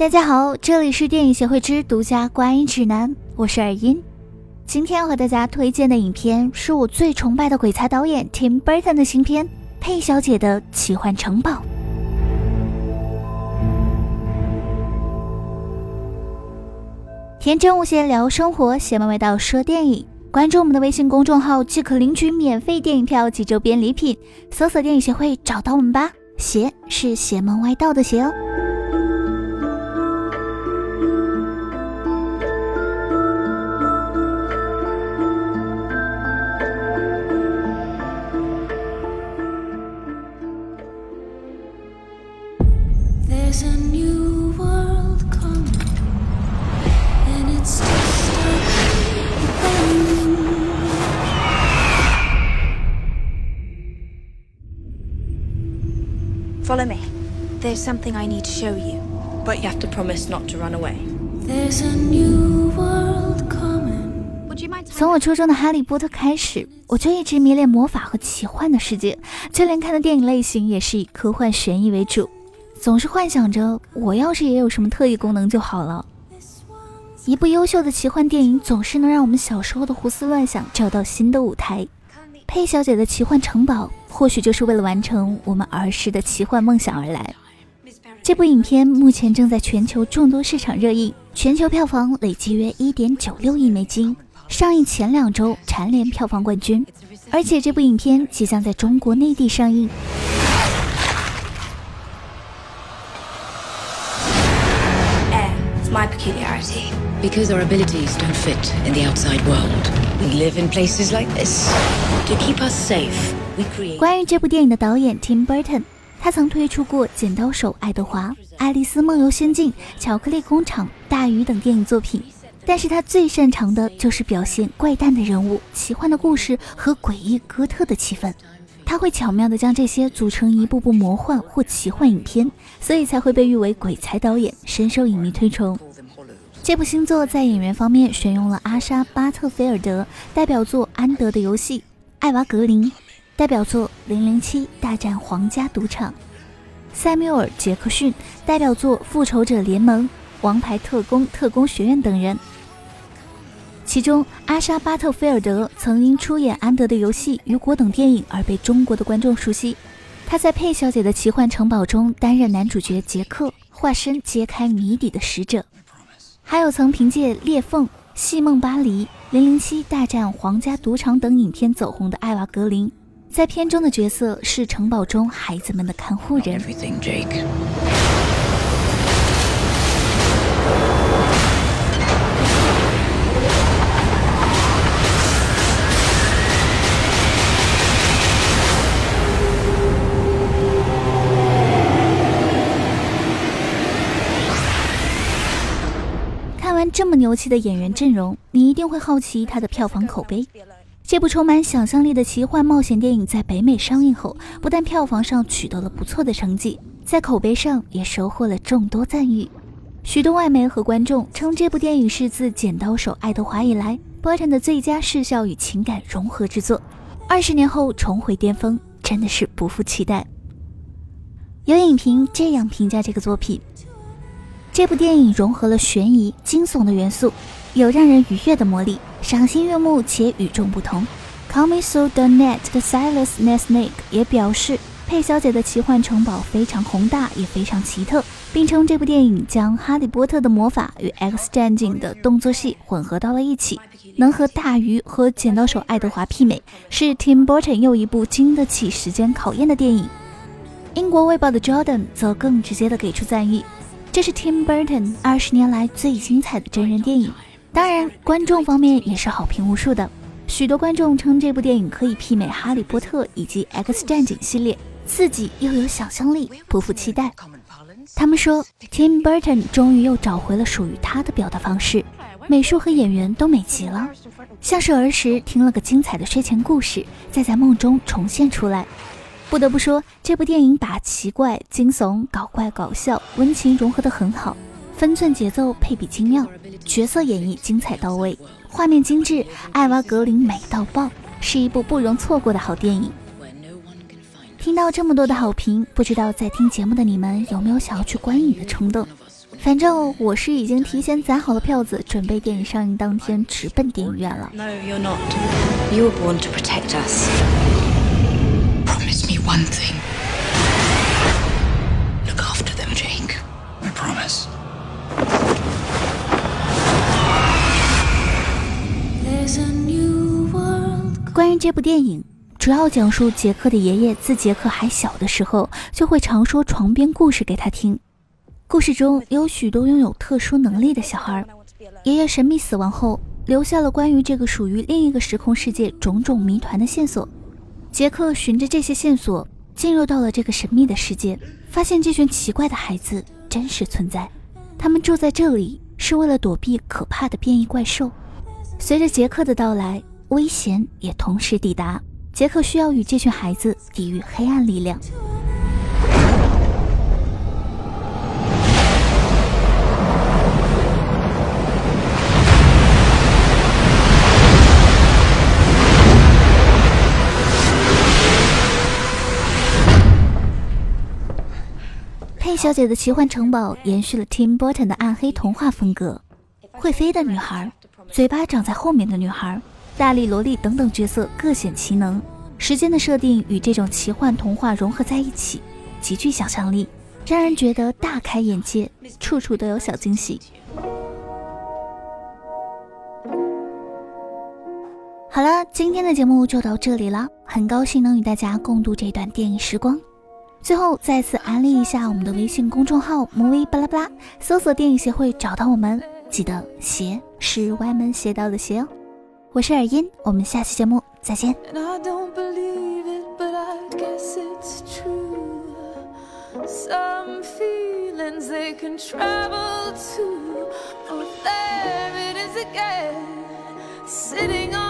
大家好，这里是电影协会之独家观影指南，我是耳音。今天要和大家推荐的影片是我最崇拜的鬼才导演 Tim Burton 的新片《佩小姐的奇幻城堡》。天真无邪聊生活，邪门歪道说电影。关注我们的微信公众号即可领取免费电影票及周边礼品，搜索电影协会找到我们吧。邪是邪门歪道的邪哦。Follow me. There's something I need to show you. But you have to promise not to run away. There's a new world coming. 从我初中的《哈利波特》开始，我就一直迷恋魔法和奇幻的世界，就连看的电影类型也是以科幻悬疑为主，总是幻想着我要是也有什么特异功能就好了。一部优秀的奇幻电影总是能让我们小时候的胡思乱想找到新的舞台。佩小姐的奇幻城堡，或许就是为了完成我们儿时的奇幻梦想而来。这部影片目前正在全球众多市场热映，全球票房累计约一点九六亿美金，上映前两周蝉联票房冠军。而且这部影片即将在中国内地上映。My peculiarity. Because our abilities don't fit in the outside world. We live in places like this. To keep us safe, we create. 关于这部电影的导演 Tim Burton，他曾推出过《剪刀手爱德华》《爱丽丝梦游仙境》《巧克力工厂》《大鱼》等电影作品。但是他最擅长的就是表现怪诞的人物、奇幻的故事和诡异哥特的气氛。他会巧妙地将这些组成一部部魔幻或奇幻影片，所以才会被誉为鬼才导演，深受影迷推崇。这部新作在演员方面选用了阿莎·巴特菲尔德，代表作《安德的游戏》；艾娃·格林，代表作《零零七大战皇家赌场》；塞缪尔·杰克逊，代表作《复仇者联盟》《王牌特工：特工学院》等人。其中，阿莎·巴特菲尔德曾因出演《安德的游戏》《雨果》等电影而被中国的观众熟悉。他在《佩小姐的奇幻城堡》中担任男主角杰克，化身揭开谜底的使者。还有曾凭借《裂缝》《戏梦巴黎》《零零七大战皇家赌场》等影片走红的艾娃·格林，在片中的角色是城堡中孩子们的看护人。牛气的演员阵容，你一定会好奇它的票房口碑。这部充满想象力的奇幻冒险电影在北美上映后，不但票房上取得了不错的成绩，在口碑上也收获了众多赞誉。许多外媒和观众称这部电影是自《剪刀手爱德华》以来波顿的最佳视效与情感融合之作。二十年后重回巅峰，真的是不负期待。有影评这样评价这个作品。这部电影融合了悬疑、惊悚的元素，有让人愉悦的魔力，赏心悦目且与众不同。c o m i s o the Net 的 Silas Nesnick 也表示，佩小姐的奇幻城堡非常宏大，也非常奇特，并称这部电影将《哈利波特》的魔法与《X 战警》的动作戏混合到了一起，能和《大鱼》和《剪刀手爱德华》媲美，是 Tim Burton 又一部经得起时间考验的电影。英国卫报的 Jordan 则更直接地给出赞誉。这是 Tim Burton 二十年来最精彩的真人电影，当然，观众方面也是好评无数的。许多观众称这部电影可以媲美《哈利波特》以及《X 战警》系列，刺激又有想象力，不负期待。他们说，Tim Burton 终于又找回了属于他的表达方式，美术和演员都美极了，像是儿时听了个精彩的睡前故事，再在梦中重现出来。不得不说，这部电影把奇怪、惊悚、搞怪、搞笑、温情融合得很好，分寸节奏配比精妙，角色演绎精彩到位，画面精致，艾娃·格林美到爆，是一部不容错过的好电影。听到这么多的好评，不知道在听节目的你们有没有想要去观影的冲动？反正我是已经提前攒好了票子，准备电影上映当天直奔电影院了。youwanttoprotect us. One thing. Look after them, Jake. I promise. 关于这部电影，主要讲述杰克的爷爷自杰克还小的时候，就会常说床边故事给他听。故事中有许多拥有特殊能力的小孩。爷爷神秘死亡后，留下了关于这个属于另一个时空世界种种谜团的线索。杰克循着这些线索进入到了这个神秘的世界，发现这群奇怪的孩子真实存在。他们住在这里是为了躲避可怕的变异怪兽。随着杰克的到来，危险也同时抵达。杰克需要与这群孩子抵御黑暗力量。小姐的奇幻城堡延续了 Tim Burton 的暗黑童话风格，会飞的女孩，嘴巴长在后面的女孩，大力萝莉等等角色各显其能。时间的设定与这种奇幻童话融合在一起，极具想象力，让人觉得大开眼界，处处都有小惊喜。好了，今天的节目就到这里了，很高兴能与大家共度这段电影时光。最后再次安利一下我们的微信公众号“魔威巴拉巴拉”，搜索“电影协会”找到我们。记得“鞋”是歪门邪道的“鞋”哦。我是尔音，我们下期节目再见。and then